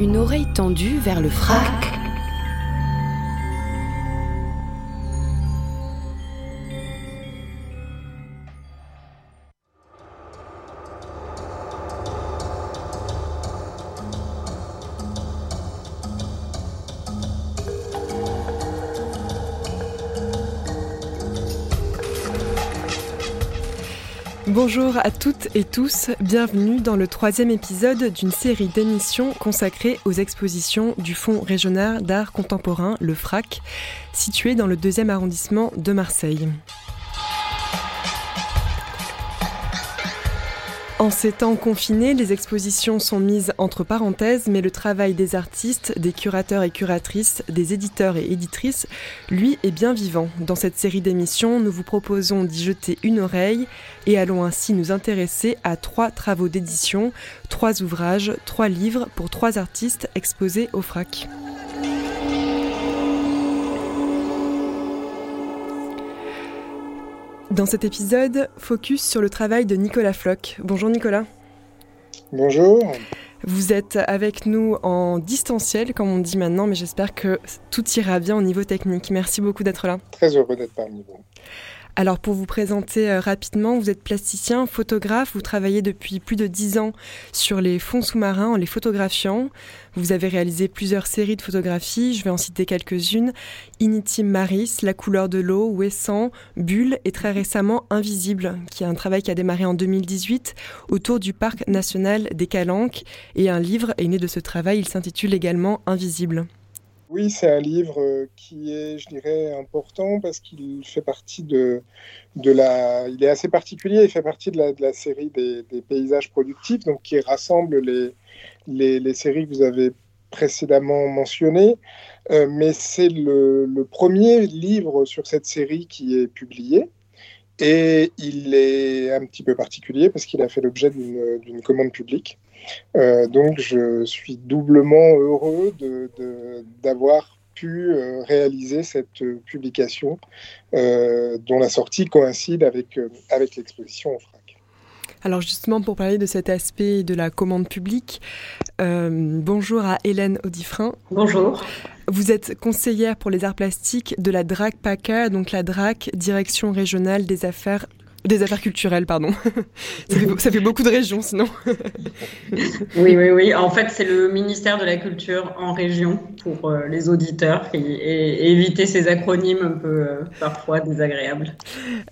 Une oreille tendue vers le frac. Bonjour à toutes et tous, bienvenue dans le troisième épisode d'une série d'émissions consacrée aux expositions du Fonds régional d'art contemporain, le FRAC, situé dans le deuxième arrondissement de Marseille. En ces temps confinés, les expositions sont mises entre parenthèses, mais le travail des artistes, des curateurs et curatrices, des éditeurs et éditrices, lui, est bien vivant. Dans cette série d'émissions, nous vous proposons d'y jeter une oreille et allons ainsi nous intéresser à trois travaux d'édition, trois ouvrages, trois livres pour trois artistes exposés au FRAC. Dans cet épisode, focus sur le travail de Nicolas Floch. Bonjour Nicolas. Bonjour. Vous êtes avec nous en distanciel, comme on dit maintenant, mais j'espère que tout ira bien au niveau technique. Merci beaucoup d'être là. Très heureux d'être parmi vous. Alors pour vous présenter euh, rapidement, vous êtes plasticien, photographe, vous travaillez depuis plus de dix ans sur les fonds sous-marins en les photographiant. Vous avez réalisé plusieurs séries de photographies, je vais en citer quelques-unes. Initime Maris, La couleur de l'eau, Ouessant, Bulle et très récemment Invisible, qui est un travail qui a démarré en 2018 autour du parc national des Calanques. Et un livre est né de ce travail, il s'intitule également Invisible. Oui, c'est un livre euh, qui est, je dirais, important parce qu'il fait partie de, de la. Il est assez particulier, il fait partie de la, série des, paysages productifs, donc qui rassemble les, les, séries que vous avez précédemment mentionnées. Euh, mais c'est le, le premier livre sur cette série qui est publié. Et il est un petit peu particulier parce qu'il a fait l'objet d'une commande publique. Euh, donc je suis doublement heureux de- de- d'avoir pu euh, réaliser cette publication euh, dont la sortie coïncide avec, euh, avec l'exposition au FRAC. Alors justement, pour parler de cet aspect de la commande publique, euh, bonjour à Hélène Audifrin. Bonjour. Vous êtes conseillère pour les arts plastiques de la DRAC PACA, donc la DRAC, Direction régionale des affaires des affaires culturelles, pardon. ça, fait, ça fait beaucoup de régions sinon. Oui, oui, oui. En fait, c'est le ministère de la Culture en région pour euh, les auditeurs et, et- et éviter ces acronymes un peu euh, parfois désagréables.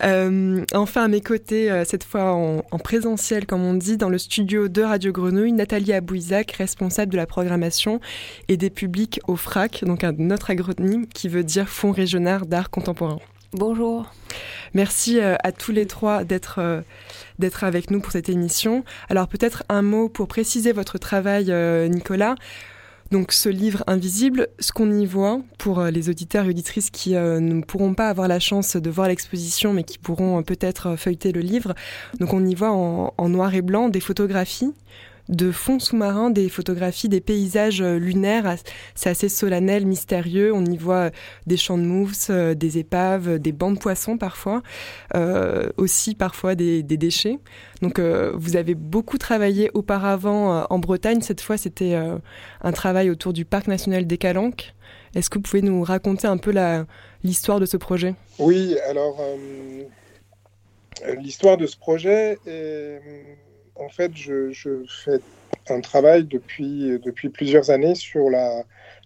Euh, enfin, à mes côtés, cette fois en, en présentiel, comme on dit, dans le studio de Radio Grenouille, Nathalie Abouizac, responsable de la programmation et des publics au FRAC, donc un autre acronyme qui veut dire Fonds régional d'art contemporain. Bonjour. Merci euh, à tous les trois d'être euh, d'être avec nous pour cette émission. Alors peut-être un mot pour préciser votre travail, euh, Nicolas. Donc ce livre invisible, ce qu'on y voit pour les auditeurs et auditrices qui ne pourront pas avoir la chance de voir l'exposition mais qui pourront peut-être feuilleter le livre. Donc on y voit en noir et blanc des photographies de fonds sous-marins, des photographies des paysages euh, lunaires. As- C'est assez solennel, mystérieux. On y voit euh, des champs de mousse, euh, des épaves, des bancs de poissons parfois, aussi parfois des, déchets. Donc vous avez beaucoup travaillé auparavant en Bretagne. Cette fois, c'était un travail autour du parc national des Calanques. Est-ce que vous pouvez nous raconter un peu l'histoire de ce projet? Oui, alors l'histoire de ce projet, est, en fait, je, fais un travail depuis, depuis plusieurs années sur la,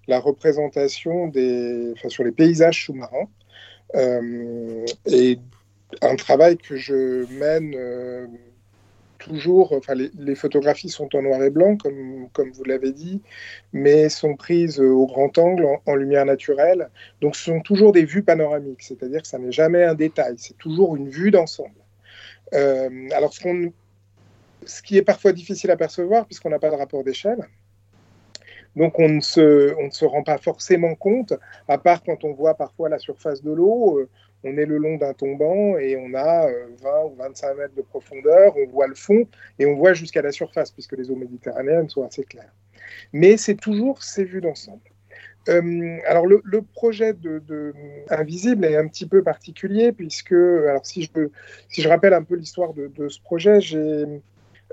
la représentation des, enfin, sur les paysages sous-marins. Euh, et un travail que je mène euh, toujours, enfin les, photographies sont en noir et blanc, comme, comme vous l'avez dit, mais sont prises au grand angle, en, lumière naturelle. Donc ce sont toujours des vues panoramiques, c'est-à-dire que ça n'est jamais un détail, c'est toujours une vue d'ensemble. alors, ce, ce, qui est parfois difficile à percevoir, puisqu'on n'a pas de rapport d'échelle, donc on ne, se, rend pas forcément compte, à part quand on voit parfois la surface de l'eau, euh, on est le long d'un tombant et on a 20 euh, ou 25 mètres de profondeur, on voit le fond et on voit jusqu'à la surface, puisque les eaux méditerranéennes sont assez claires. Mais c'est toujours ces vues d'ensemble. Euh, alors le, projet Invisible est un petit peu particulier puisque, alors si je, si je rappelle un peu l'histoire de, de, ce projet, j'ai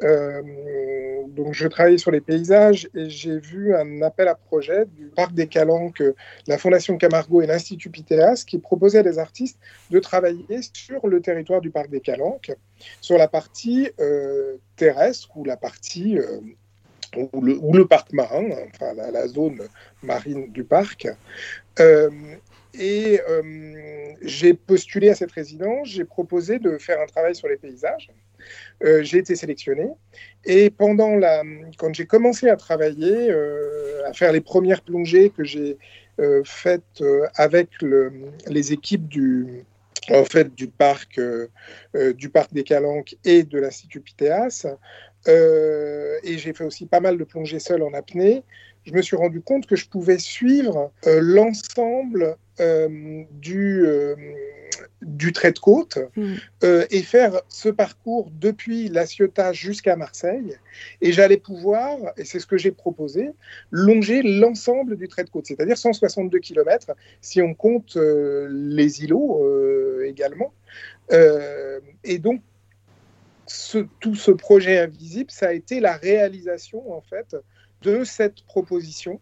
euh, donc je travaillais sur les paysages et j'ai vu un appel à projet du Parc des Calanques, la Fondation Camargo et l'Institut Pitéas qui proposait à des artistes de travailler sur le territoire du Parc des Calanques, sur la partie euh, terrestre ou la partie euh, ou, le, parc marin, enfin la, zone marine du parc. et j'ai postulé à cette résidence, j'ai proposé de faire un travail sur les paysages. Euh, j'ai été sélectionné. Et pendant la, quand j'ai commencé à travailler, euh, à faire les premières plongées que j'ai euh, faites avec les équipes du, en fait, du parc, du parc des Calanques et de l'Institut Pitéas, et j'ai fait aussi pas mal de plongées seules en apnée, je me suis rendu compte que je pouvais suivre l'ensemble du du trait de côte hmm. euh, et faire ce parcours depuis La Ciotat jusqu'à Marseille. Et j'allais pouvoir, et c'est ce que j'ai proposé, longer l'ensemble du trait de côte, c'est-à-dire 162 km si on compte euh, les îlots euh, également. et donc, tout ce projet invisible, ça a été la réalisation en fait de cette proposition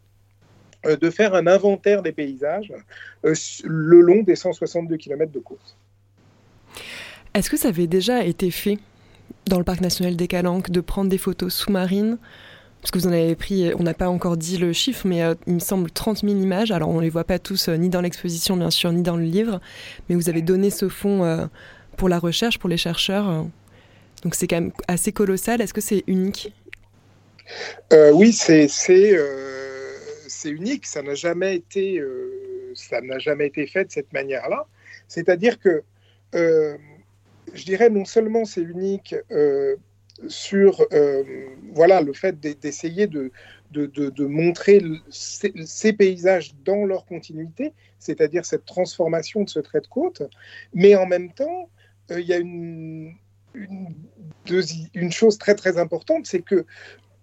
de faire un inventaire des paysages euh, le long des 162 km de côte. Est-ce que ça avait déjà été fait dans le parc national des Calanques de prendre des photos sous-marines? Parce que vous en avez pris, on n'a pas encore dit le chiffre, mais euh, il me semble 30 000 images. Alors on ne les voit pas tous, ni dans l'exposition bien sûr, ni dans le livre, mais vous avez donné ce fonds pour la recherche, pour les chercheurs. donc c'est quand même assez colossal. Est-ce que c'est unique? Oui, c'est c'est unique, ça n'a jamais été, euh, ça n'a jamais été fait de cette manière-là. C'est-à-dire que, euh, je dirais, non seulement c'est unique euh, sur, voilà, le fait d'essayer de, montrer ces, paysages dans leur continuité, c'est-à-dire cette transformation de ce trait de côte, mais en même temps, il y a une, une, une, chose très très importante, c'est que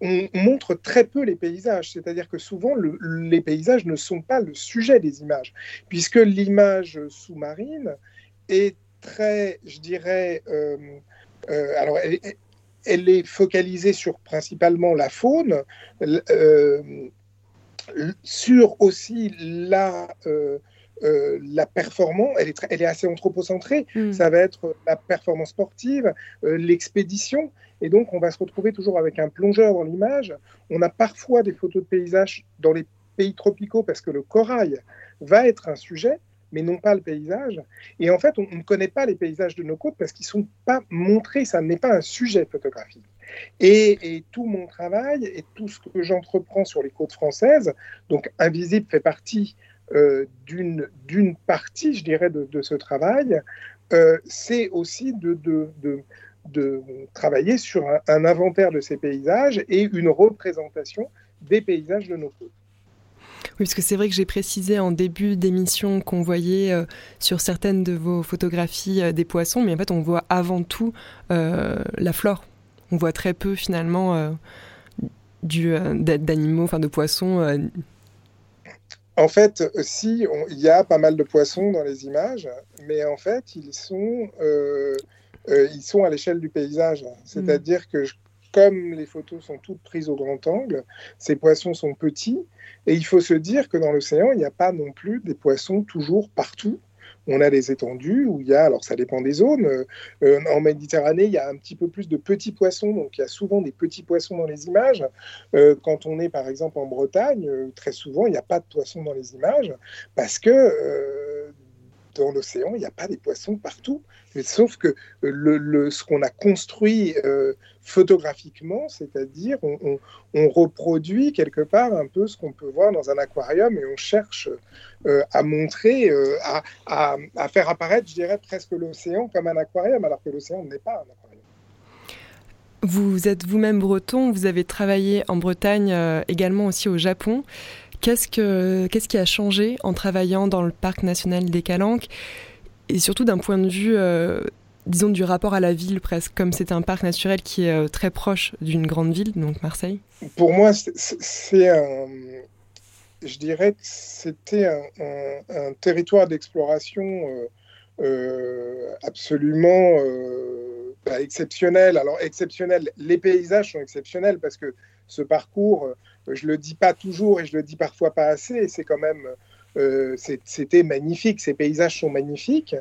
on montre très peu les paysages, c'est-à-dire que souvent les paysages ne sont pas le sujet des images, puisque l'image sous-marine est très, je dirais, euh, euh, alors elle, est focalisée sur principalement la faune, euh, sur aussi la euh, la performance, elle est, elle est assez anthropocentrée. Hmm. Ça va être la performance sportive, euh, l'expédition. Et donc, on va se retrouver toujours avec un plongeur dans l'image. On a parfois des photos de paysages dans les pays tropicaux parce que le corail va être un sujet, mais non pas le paysage. Et en fait, on, ne connaît pas les paysages de nos côtes parce qu'ils ne sont pas montrés. Ça n'est pas un sujet photographique. Et, tout mon travail et tout ce que j'entreprends sur les côtes françaises, donc Invisible fait partie euh, d'une partie, je dirais, de, ce travail, euh, c'est aussi de, travailler sur un, inventaire de ces paysages et une représentation des paysages de nos côtes. Oui, parce que c'est vrai que j'ai précisé en début d'émission qu'on voyait euh, sur certaines de vos photographies des poissons, mais en fait on voit avant tout la flore. On voit très peu finalement d'animaux, enfin de poissons en fait, si, il y a pas mal de poissons dans les images, mais en fait, ils sont, euh, euh, ils sont à l'échelle du paysage. C'est-à-dire que, comme les photos sont toutes prises au grand angle, ces poissons sont petits, et il faut se dire que dans l'océan, il n'y a pas non plus des poissons toujours partout on a des étendues où il y a, alors ça dépend des zones, euh, euh, en Méditerranée, il y a un petit peu plus de petits poissons, donc il y a souvent des petits poissons dans les images. Euh, quand on est par exemple en Bretagne, très souvent, il n'y a pas de poissons dans les images parce que dans l'océan, il n'y a pas des poissons partout. sauf que le, ce qu'on a construit photographiquement, c'est-à-dire on, reproduit quelque part un peu ce qu'on peut voir dans un aquarium et on cherche à montrer, à, faire apparaître, je dirais, presque l'océan comme un aquarium, alors que l'océan n'est pas un aquarium. Vous êtes vous-même breton, vous avez travaillé en Bretagne, euh, également aussi au Japon. Qu'est-ce, que, qu'est-ce qui a changé en travaillant dans le parc national des Calanques? Et surtout d'un point de vue, euh, disons, du rapport à la ville presque, comme c'est un parc naturel qui est euh, très proche d'une grande ville, donc Marseille? Pour moi, c'est, un... Je dirais que c'était un, territoire d'exploration absolument bah, exceptionnel. Alors exceptionnel, les paysages sont exceptionnels parce que ce parcours, euh, je le dis pas toujours et je le dis parfois pas assez, c'est quand même, euh, c'était magnifique. Ces paysages sont magnifiques.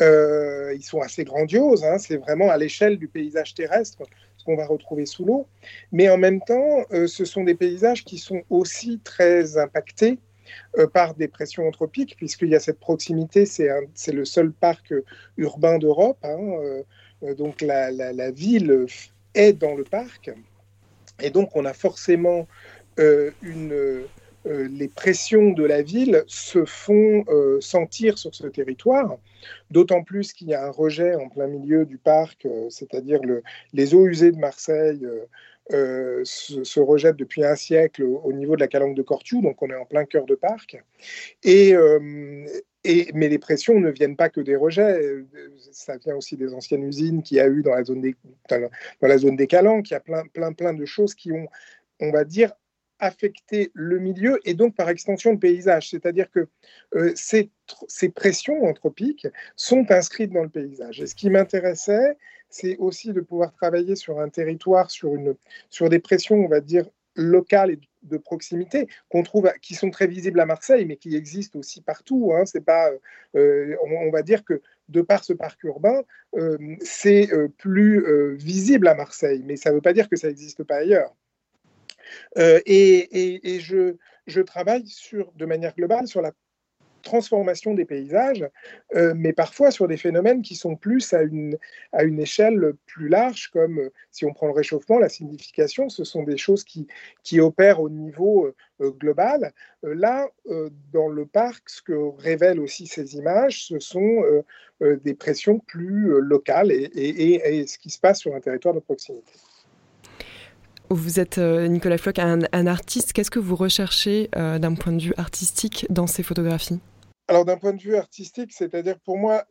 Euh, ils sont assez grandioses. Hein. c'est vraiment à l'échelle du paysage terrestre ce qu'on va retrouver sous l'eau. Mais en même temps, ce sont des paysages qui sont aussi très impactés par des pressions anthropiques, puisqu'il y a cette proximité, c'est le seul parc urbain d'Europe. Hein, euh, donc la, ville est dans le parc. Et donc on a forcément euh, une, euh, les pressions de la ville se font sentir sur ce territoire, d'autant plus qu'il y a un rejet en plein milieu du parc, c'est-à-dire le, les eaux usées de Marseille se, rejettent depuis un siècle au, niveau de la calanque de Cortiou, donc on est en plein cœur de parc. Mais les pressions ne viennent pas que des rejets, ça vient aussi des anciennes usines qu'il y a eu dans la zone des, Calanques, il y a plein de choses qui ont, on va dire, affecté le milieu et donc par extension le paysage. C'est-à-dire que euh, ces, pressions anthropiques sont inscrites dans le paysage. Et ce qui m'intéressait, c'est aussi de pouvoir travailler sur un territoire, sur, des pressions, on va dire, locales et de proximité qu'on trouve, qui sont très visibles à Marseille, mais qui existent aussi partout. Hein. C'est pas, euh, on, va dire que de par ce parc urbain, euh, c'est euh, plus visible à Marseille, mais ça ne veut pas dire que ça n'existe pas ailleurs. Et, et je, travaille sur, de manière globale sur la transformation des paysages, euh, mais parfois sur des phénomènes qui sont plus à une, à une échelle plus large, comme euh, si on prend le réchauffement, la signification, ce sont des choses qui, qui opèrent au niveau euh, global. là, dans le parc, ce que révèlent aussi ces images, ce sont des pressions plus locales et, ce qui se passe sur un territoire de proximité. Vous êtes, Nicolas Floch, un, artiste. Qu'est-ce que vous recherchez d'un point de vue artistique dans ces photographies? Alors d'un point de vue artistique, c'est-à-dire pour moi,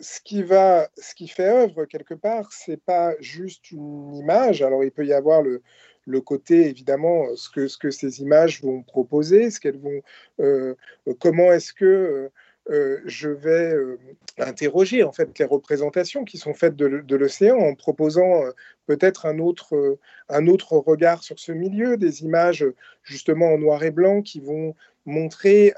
ce qui va, ce qui fait œuvre quelque part, c'est pas juste une image. Alors il peut y avoir le, le côté évidemment ce que ce que ces images vont proposer, ce qu'elles vont, euh, comment est-ce que euh, je vais euh, interroger en fait les représentations qui sont faites de, l'océan en proposant peut-être un autre, un autre regard sur ce milieu, des images justement en noir et blanc qui vont montrer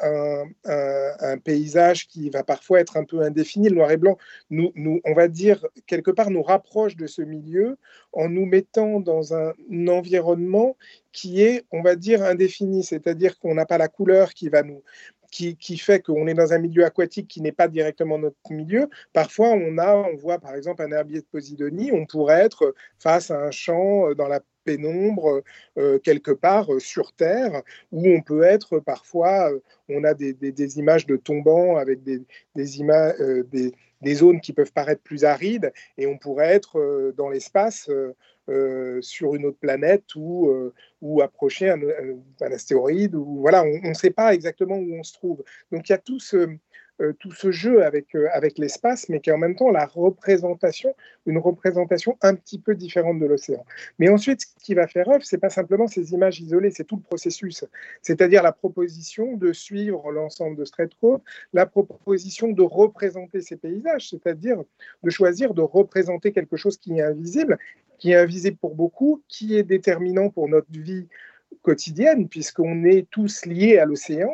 un, paysage qui va parfois être un peu indéfini. Le noir et blanc, nous, nous, on va dire, quelque part, nous rapproche de ce milieu en nous mettant dans un environnement qui est, on va dire, indéfini, c'est-à-dire qu'on n'a pas la couleur qui va nous, qui, qui, fait qu'on est dans un milieu aquatique qui n'est pas directement notre milieu. Parfois, on a, on voit par exemple un herbier de Posidonie, on pourrait être face à un champ dans la pénombre euh, quelque part euh, sur Terre, où on peut être parfois, euh, on a des, des, images de tombants avec des, des, des, zones qui peuvent paraître plus arides, et on pourrait être dans l'espace. sur une autre planète ou, ou approcher un, un, astéroïde. Ou, voilà, on ne sait pas exactement où on se trouve. Donc il y a tout ce, euh, tout ce jeu avec, euh, avec l'espace, mais qui est en même temps la représentation, une représentation un petit peu différente de l'océan. Mais ensuite, ce qui va faire œuvre, c'est pas simplement ces images isolées, c'est tout le processus, c'est-à-dire la proposition de suivre l'ensemble de Straitcode, la proposition de représenter ces paysages, c'est-à-dire de choisir de représenter quelque chose qui est invisible, qui est invisible pour beaucoup, qui est déterminant pour notre vie quotidienne, puisqu'on est tous liés à l'océan.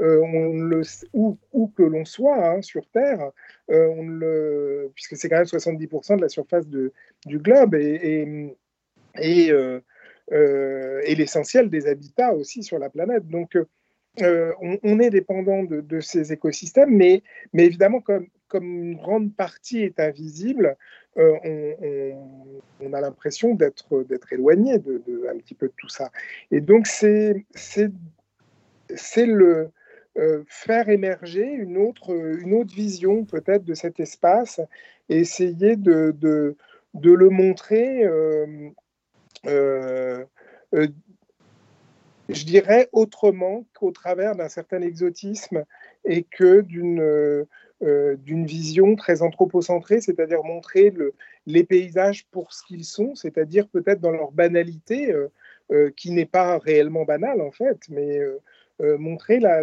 Euh, on le, où, que l'on soit hein, sur Terre, euh, puisque c'est quand même 70% de la surface du globe euh, et l'essentiel des habitats aussi sur la planète. Donc, on, est dépendant de, ces écosystèmes, mais, évidemment, comme, une grande partie est invisible, on, a l'impression d'être éloigné de, un petit peu de tout ça. Et donc, c'est le faire émerger une autre, une autre vision peut-être de cet espace et essayer de, de, de le montrer je dirais, autrement qu'au travers d'un certain exotisme et que d'une euh, vision très anthropocentrée, c'est-à-dire montrer le, les paysages pour ce qu'ils sont, c'est-à-dire peut-être dans leur banalité, euh, euh, qui n'est pas réellement banale en fait, mais montrer la,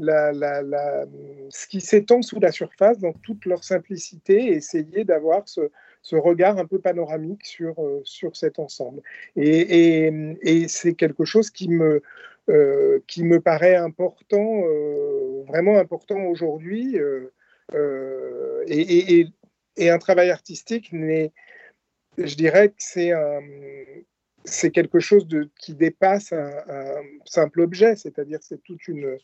la, ce qui s'étend sous la surface dans toute leur simplicité et essayer d'avoir ce, regard un peu panoramique sur, euh, sur cet ensemble. Et, c'est quelque chose qui me, euh, qui me paraît important, euh, vraiment important aujourd'hui. Et, et, un travail artistique n'est, je dirais que c'est un, c'est quelque chose de, qui dépasse un, simple objet, c'est-à-dire c'est toute une,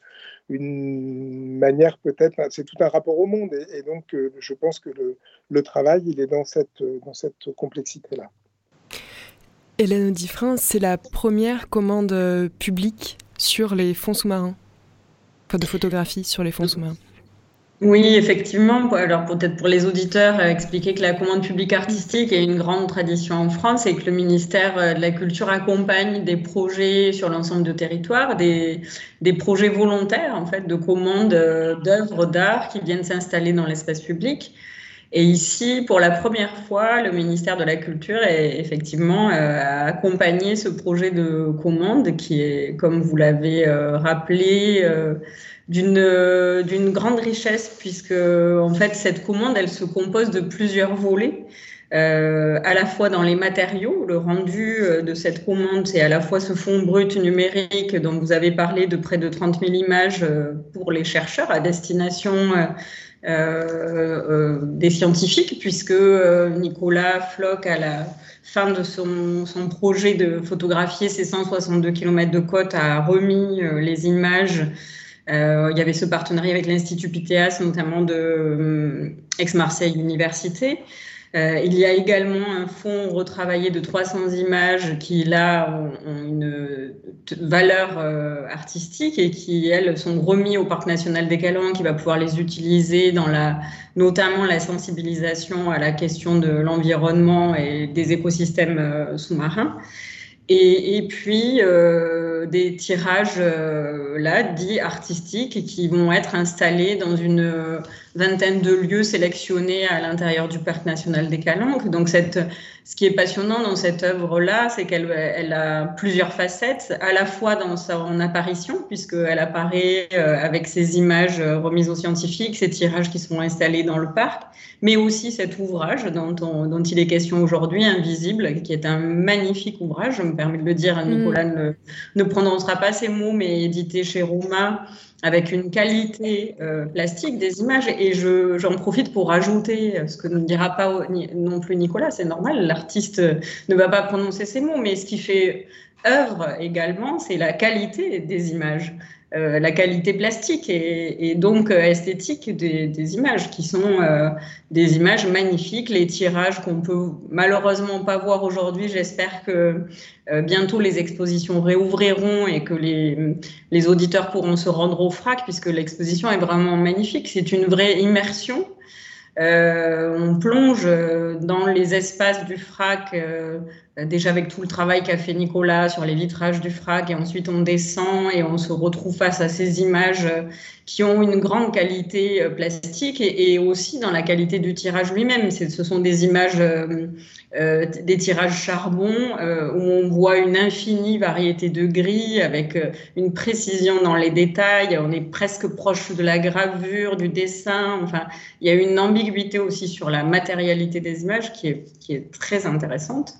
une manière peut-être, c'est tout un rapport au monde, et, donc euh, je pense que le, le, travail, il est dans cette, dans cette complexité-là. Hélène Diffrin, c'est la première commande euh, publique sur les fonds sous-marins, enfin de photographie sur les fonds sous-marins. Oui, effectivement. Alors peut-être pour les auditeurs, euh, expliquer que la commande publique artistique est une grande tradition en France et que le ministère euh, de la Culture accompagne des projets sur l'ensemble du territoire, des, projets volontaires en fait de commande euh, d'œuvres d'art qui viennent s'installer dans l'espace public. Et ici, pour la première fois, le ministère de la Culture est effectivement a accompagné ce projet de commande qui est, comme vous l'avez rappelé, d'une d'une grande richesse puisque en fait cette commande elle se compose de plusieurs volets. Euh, à la fois dans les matériaux le rendu euh, de cette commande c'est à la fois ce fond brut numérique dont vous avez parlé de près de 30 000 images euh, pour les chercheurs à destination euh, des scientifiques puisque Nicolas Floch à la fin de son, projet de photographier ces 162 km de côte a remis les images euh, il y avait ce partenariat avec l'Institut Pythéas, notamment de euh, Aix-Marseille Université. Euh, il y a également un fonds retravaillé de 300 images qui, là, ont, une valeur artistique et qui, elles, sont remis au Parc national des Calanques, qui va pouvoir les utiliser dans la, notamment la sensibilisation à la question de l'environnement et des écosystèmes sous-marins. Et, et, puis euh, des tirages euh, là dits artistiques qui vont être installés dans une vingtaine de lieux sélectionnés à l'intérieur du parc national des Calanques. Donc cette, ce qui est passionnant dans cette œuvre-là, c'est qu'elle elle a plusieurs facettes, à la fois dans son apparition, puisqu'elle apparaît euh, avec ses images remises aux scientifiques, ces tirages qui sont installés dans le parc, mais aussi cet ouvrage dont, dont il est question aujourd'hui, Invisible, qui est un magnifique ouvrage, je me permets de le dire, mm. Nicolas ne, ne prononcera pas ces mots, mais édité chez Rouma avec une qualité euh, plastique des images. Et j'en profite pour rajouter ce que ne dira pas non plus Nicolas, c'est normal, l'artiste ne va pas prononcer ces mots, mais ce qui fait œuvre également, c'est la qualité des images. Euh, la qualité plastique et, donc euh, esthétique des, images, qui sont euh, des images magnifiques, les tirages qu'on peut malheureusement pas voir aujourd'hui. J'espère que bientôt les expositions réouvriront et que les, les auditeurs pourront se rendre au FRAC, puisque l'exposition est vraiment magnifique. C'est une vraie immersion euh, on plonge euh, dans les espaces du FRAC, euh, déjà avec tout le travail qu'a fait Nicolas sur les vitrages du FRAC, et ensuite on descend et on se retrouve face à ces images qui ont une grande qualité plastique et, aussi dans la qualité du tirage lui-même. Ce sont des images, des tirages charbon où on voit une infinie variété de gris avec une précision dans les détails. On est presque proche de la gravure, du dessin. Enfin, il y a une ambiguïté aussi sur la matérialité des images qui est, qui est très intéressante.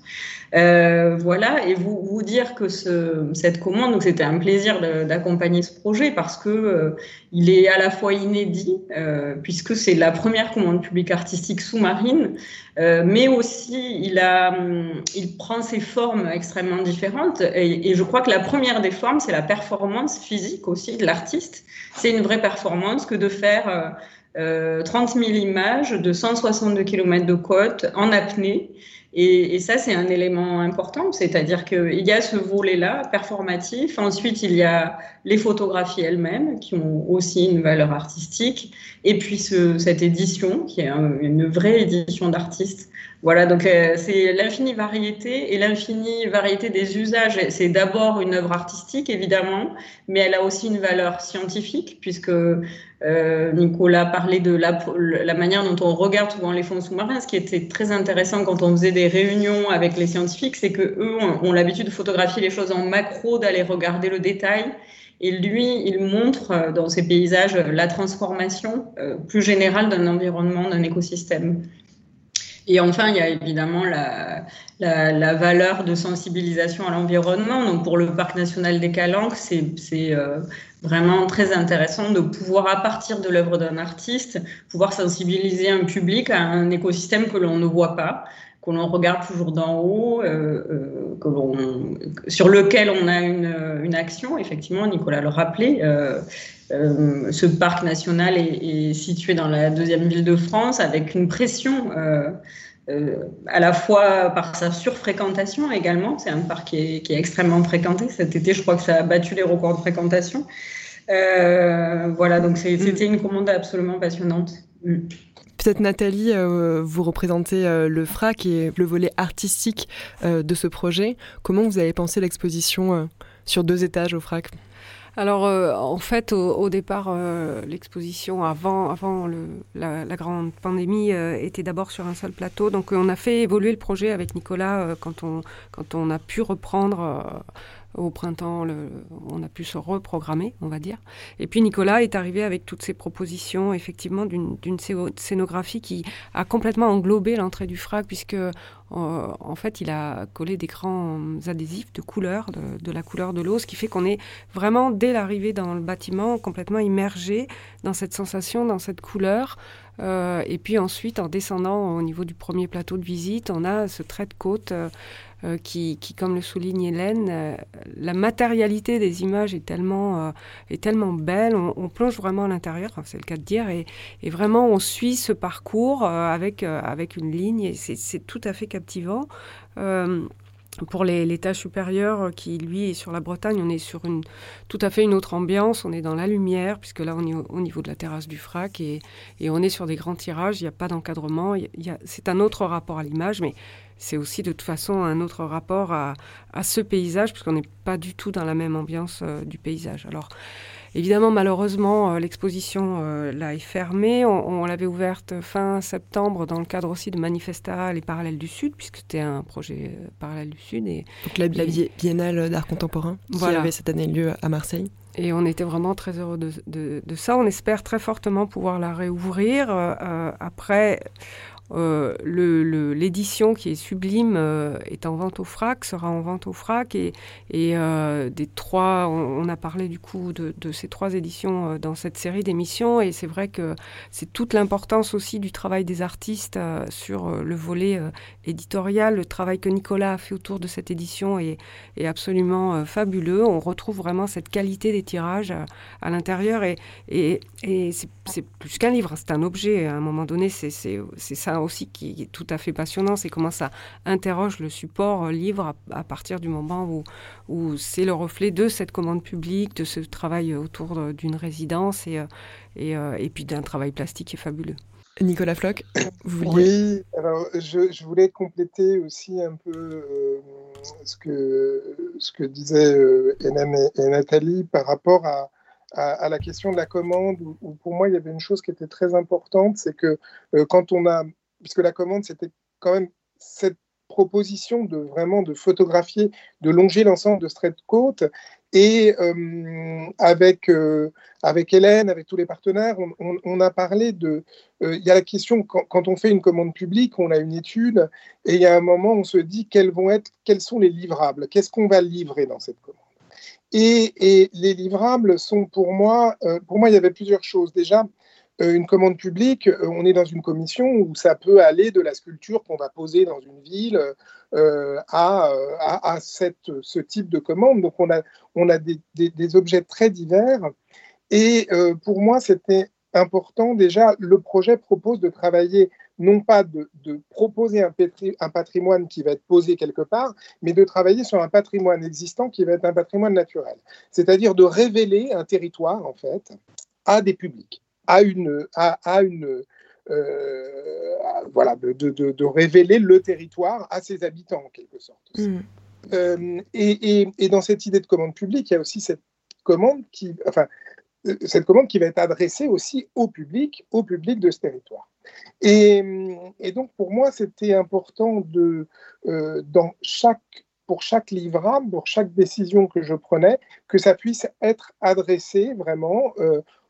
Euh, voilà, et vous, vous dire que ce, cette commande, donc c'était un plaisir d'accompagner ce projet parce que euh, il est à la fois inédit, euh, puisque c'est la première commande publique artistique sous-marine, mais aussi il, a, il prend ses formes extrêmement différentes. Et, et je crois que la première des formes, c'est la performance physique aussi de l'artiste. C'est une vraie performance que de faire euh, 30 000 images de 162 km de côte en apnée. Et, ça, c'est un élément important, c'est-à-dire qu'il y a ce volet-là, performatif. Ensuite, il y a les photographies elles-mêmes, qui ont aussi une valeur artistique. Et puis, ce, cette édition, qui est une vraie édition d'artiste. Voilà, donc euh, c'est l'infinie variété et l'infinie variété des usages. C'est d'abord une œuvre artistique, évidemment, mais elle a aussi une valeur scientifique, puisque euh, Nicolas parlait de la, manière dont on regarde souvent les fonds sous-marins. Ce qui était très intéressant quand on faisait des réunions avec les scientifiques, c'est que eux ont, ont l'habitude de photographier les choses en macro, d'aller regarder le détail. Et lui, il montre euh, dans ses paysages la transformation euh, plus générale d'un environnement, d'un écosystème. Et enfin, il y a évidemment la, la, la valeur de sensibilisation à l'environnement. Donc, pour le parc national des Calanques, c'est euh, vraiment très intéressant de pouvoir, à partir de l'œuvre d'un artiste, pouvoir sensibiliser un public à un écosystème que l'on ne voit pas, que l'on regarde toujours d'en haut, euh, euh, que sur lequel on a une, une, action. Effectivement, Nicolas le rappelait. Euh, euh, ce parc national est, est, situé dans la deuxième ville de France avec une pression euh, euh, à la fois par sa surfréquentation également. C'est un parc qui est, qui est, extrêmement fréquenté. Cet été, je crois que ça a battu les records de fréquentation. Voilà, donc c'était une commande absolument passionnante. Mm. Peut-être Nathalie, euh, vous représentez euh, le FRAC et le volet artistique euh, de ce projet. Comment vous avez pensé l'exposition sur deux étages au FRAC alors, euh, en fait, au, au départ, euh, l'exposition avant, avant le, la, grande pandémie euh, était d'abord sur un seul plateau. Donc, on a fait évoluer le projet avec Nicolas quand, on, quand on a pu reprendre au printemps, on a pu se reprogrammer, on va dire. Et puis Nicolas est arrivé avec toutes ces propositions, effectivement, d'une scénographie qui a complètement englobé l'entrée du FRAC, puisque euh, en fait, il a collé des grands adhésifs de couleur, de, de la couleur de l'eau, ce qui fait qu'on est vraiment, dès l'arrivée dans le bâtiment, complètement immergé dans cette sensation, dans cette couleur. Euh, et puis ensuite, en descendant au niveau du premier plateau de visite, on a ce trait de côte euh, euh, qui, qui, comme le souligne Hélène, euh, la matérialité des images est tellement, euh, est tellement belle, on, on plonge vraiment à l'intérieur, c'est le cas de dire, et, et, vraiment on suit ce parcours avec, avec une ligne, et c'est tout à fait captivant pour l'étage supérieur qui lui est sur la Bretagne, on est sur une tout à fait une autre ambiance, on est dans la lumière puisque là on est au, au niveau de la terrasse du frac et, on est sur des grands tirages, il n'y a pas d'encadrement, c'est un autre rapport à l'image mais c'est aussi de toute façon un autre rapport à, à ce paysage puisqu'on n'est pas du tout dans la même ambiance euh, du paysage. Alors Évidemment, malheureusement, euh, l'exposition euh, là est fermée. On, on l'avait ouverte fin septembre dans le cadre aussi de Manifesta Les Parallèles du Sud, puisque c'était un projet euh, Parallèle du Sud. Et, Donc la, la biennale d'art contemporain voilà. qui avait cette année lieu à Marseille. Et on était vraiment très heureux de, de, de ça. On espère très fortement pouvoir la réouvrir. Euh, après, euh, l'édition qui est sublime euh, est en vente au FRAC, sera en vente au FRAC et, euh, des trois, on, a parlé du coup de, ces trois éditions dans cette série d'émissions et c'est vrai que c'est toute l'importance aussi du travail des artistes sur le volet éditorial, le travail que Nicolas a fait autour de cette édition est, absolument fabuleux. On retrouve vraiment cette qualité des tirages à, l'intérieur et, c'est plus qu'un livre, c'est un objet. À un moment donné, c'est ça aussi qui est tout à fait passionnant, c'est comment ça interroge le support euh, livre à, à partir du moment où, où c'est le reflet de cette commande publique, de ce travail autour d'une résidence et, euh, et, euh, et puis d'un travail plastique qui est fabuleux. Nicolas Floch, vous vouliez... Oui, alors je, je, voulais compléter aussi un peu euh, ce, que, ce que disaient euh, Hélène et, et Nathalie par rapport à, à, à, la question de la commande, où, où, pour moi il y avait une chose qui était très importante, c'est que euh, quand on a puisque la commande, c'était quand même cette proposition de vraiment de photographier, de longer l'ensemble de cette côte. Et euh, avec, euh, avec Hélène, avec tous les partenaires, on, a parlé de... Euh, il y a la question, quand, on fait une commande publique, on a une étude, et il y a un moment, on se dit quels, vont être, quels sont les livrables, qu'est-ce qu'on va livrer dans cette commande. Et, et, les livrables sont pour moi, pour moi, il y avait plusieurs choses. Déjà, une commande publique, euh, on est dans une commission où ça peut aller de la sculpture qu'on va poser dans une ville euh, à, à, ce type de commande. Donc on a, on a des, des, objets très divers. Et pour moi, c'était important. Déjà, le projet propose de travailler non pas de, de proposer un, un, patrimoine qui va être posé quelque part, mais de travailler sur un patrimoine existant qui va être un patrimoine naturel. C'est-à-dire de révéler un territoire, en fait, à des publics à une, à, une euh, voilà, de, de, de, révéler le territoire à ses habitants en quelque sorte. Mm. Euh, et, et, et, dans cette idée de commande publique, il y a aussi cette commande qui, enfin, euh, cette commande qui va être adressée aussi au public, au public de ce territoire. Et, et donc pour moi, c'était important de, dans chaque pour chaque livrable, pour chaque décision que je prenais, que ça puisse être adressé vraiment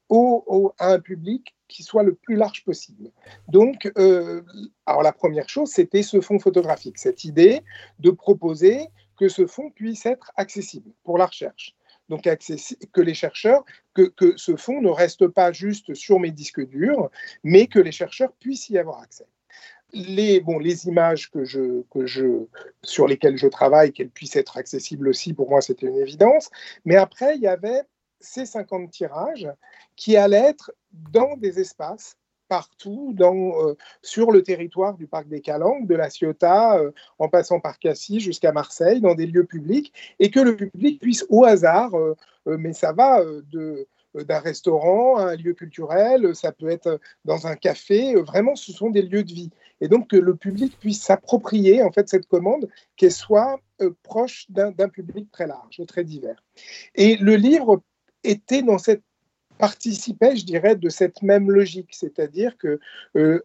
à un public qui soit le plus large possible. Donc, euh, alors la première chose, c'était ce fonds photographique, cette idée de proposer que ce fonds puisse être accessible pour la recherche. Donc, que les chercheurs, que, que ce fonds ne reste pas juste sur mes disques durs, mais que les chercheurs puissent y avoir accès. Les, bon, les images que je, que je, sur lesquelles je travaille, qu'elles puissent être accessibles aussi, pour moi, c'était une évidence. Mais après, il y avait ces 50 tirages qui allaient être dans des espaces partout dans, euh, sur le territoire du parc des Calanques, de la Ciotat, euh, en passant par Cassis jusqu'à Marseille, dans des lieux publics, et que le public puisse au hasard, euh, mais ça va de d'un restaurant à un lieu culturel, ça peut être dans un café, vraiment ce sont des lieux de vie. Et donc que le public puisse s'approprier en fait cette commande, qu'elle soit proche d'un public très large, très divers. Et le livre était dans cette participait, je dirais, de cette même logique, c'est-à-dire que euh,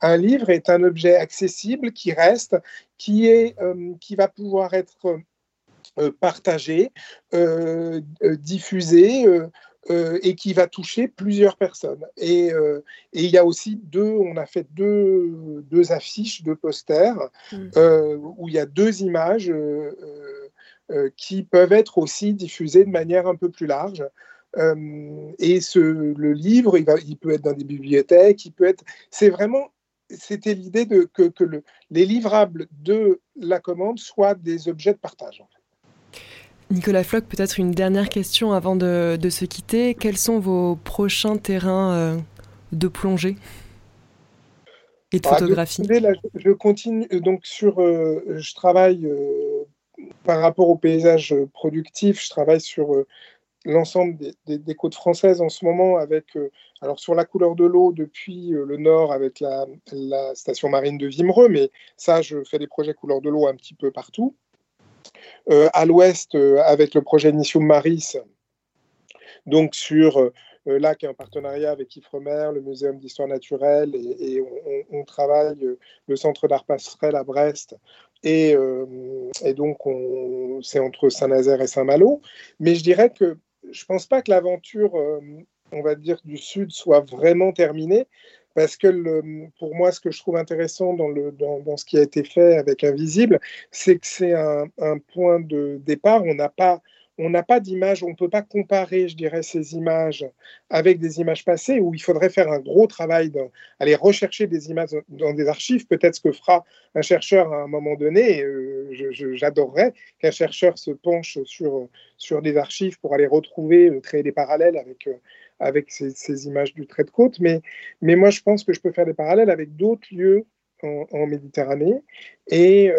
un, livre est un objet accessible qui reste, qui est, euh, qui va pouvoir être euh, partagé, diffusé. et qui va toucher plusieurs personnes. Et, et, il y a aussi deux, on a fait deux, deux affiches, deux posters, mmh. où il y a deux images qui peuvent être aussi diffusées de manière un peu plus large. Euh, et ce, le livre, il, va, il peut être dans des bibliothèques, il peut être. C'est vraiment. C'était l'idée de, que, que le, les livrables de la commande soient des objets de partage. Nicolas Floch, peut-être une dernière question avant de, de, se quitter. Quels sont vos prochains terrains euh, de plongée et de ah, photographie? je, continue donc sur. Euh, je travaille par rapport au paysage productif. Je travaille sur l'ensemble des, côtes françaises en ce moment avec, euh, alors sur la couleur de l'eau depuis euh, le nord avec la, station marine de Vimereux, mais ça, je fais des projets couleur de l'eau un petit peu partout. Euh, à l'ouest avec le projet Nicium Maris, donc sur là qui est en partenariat avec Ifremer, le Muséum d'histoire naturelle, et, on, travaille le Centre d'art passerelle à Brest et, et, donc, c'est entre Saint-Nazaire et Saint-Malo. Mais je dirais que je pense pas que l'aventure, euh, on va dire, du Sud soit vraiment terminée, parce que pour moi, ce que je trouve intéressant dans, ce qui a été fait avec Invisible, c'est que c'est un, un, point de départ. On n'a pas on n'a pas d'image, on ne peut pas comparer, je dirais, ces images avec des images passées où il faudrait faire un gros travail d'aller rechercher des images dans des archives. Peut-être ce que fera un chercheur à un moment donné. Euh, j'adorerais qu'un chercheur se penche sur, sur des archives pour aller retrouver, euh, créer des parallèles avec, euh, avec ces, images du trait de côte. Mais, mais moi, je pense que je peux faire des parallèles avec d'autres lieux en, Méditerranée. Et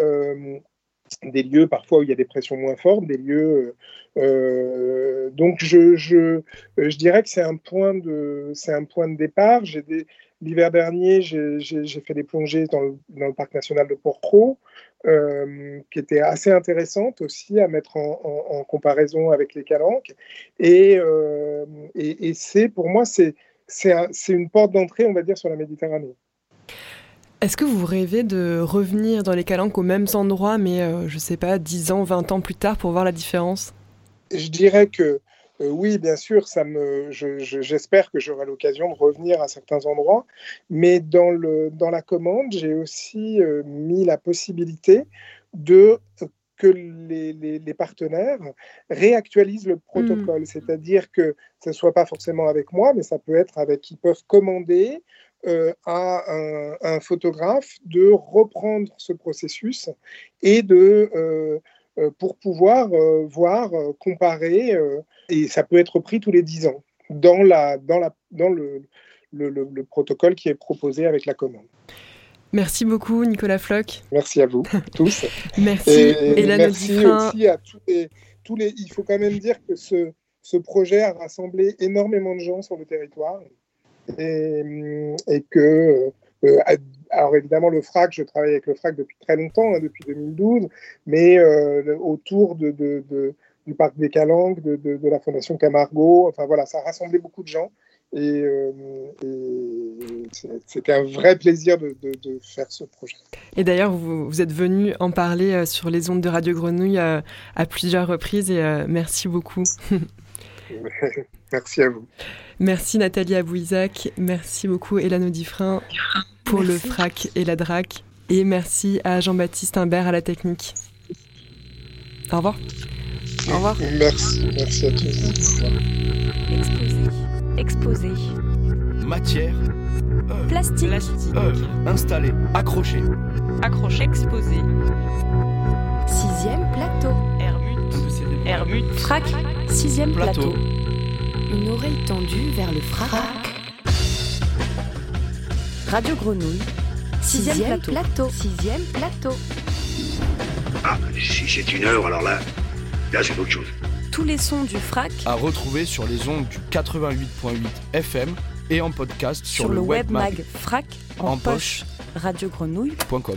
des lieux parfois où il y a des pressions moins fortes, des lieux. Euh, donc je, je, je, dirais que c'est un point de un point de départ. L'hiver dernier j'ai fait des plongées dans le, dans le parc national de Porcro, euh, qui étaient assez intéressantes aussi à mettre en, en, comparaison avec les calanques. Et, euh, et, c'est pour moi c'est c'est une porte d'entrée on va dire sur la Méditerranée. Est-ce que vous rêvez de revenir dans les calanques aux mêmes endroits, mais euh, je sais pas, 10 ans, 20 ans plus tard pour voir la différence? Je dirais que euh, oui, bien sûr, ça me, j'espère que j'aurai l'occasion de revenir à certains endroits, mais dans, le, dans la commande, j'ai aussi euh, mis la possibilité de que les, les, partenaires réactualisent le protocole, mmh. c'est-à-dire que ce ne soit pas forcément avec moi, mais ça peut être avec, ils peuvent commander euh, à un, photographe de reprendre ce processus et de, euh, euh, pour pouvoir voir, comparer, et ça peut être pris tous les 10 ans dans, la, dans, la, dans le, le, le, protocole qui est proposé avec la commande. Merci beaucoup, Nicolas Floch. Merci à vous tous. merci, et, merci aussi à tous les, tous les. Il faut quand même dire que ce, ce projet a rassemblé énormément de gens sur le territoire et, et que, euh, alors évidemment, le FRAC, je travaille avec le FRAC depuis très longtemps, hein, depuis 2012, mais euh, autour du parc des Calanques, de, la Fondation Camargo, enfin voilà, ça a rassemblé beaucoup de gens. Et, euh, c'était un vrai plaisir de, faire ce projet. Et d'ailleurs, vous, êtes venu en parler sur les ondes de Radio Grenouille à plusieurs reprises et merci beaucoup. Merci à vous. Merci Nathalie Abouisac, merci beaucoup Hélène Audifrin pour le frac et la drac. Et merci à Jean-Baptiste Imbert à la technique. Au revoir. Au revoir. Merci, merci à tous. Exposé. Exposé. Matière. Plastique. Plastique. Installé. Accroché. Accroché. Exposé. Plateau. Hermut. Frac. Sixième plateau. Une oreille tendue vers le frac. Radio Grenouille. Sixième, plateau. Sixième plateau. Ah, si c'est une heure, alors là, là c'est autre chose. Tous les sons du frac. À retrouver sur les ondes du 88.8 FM et en podcast sur, le, web mag frac en, poche. Radiogrenouille.com.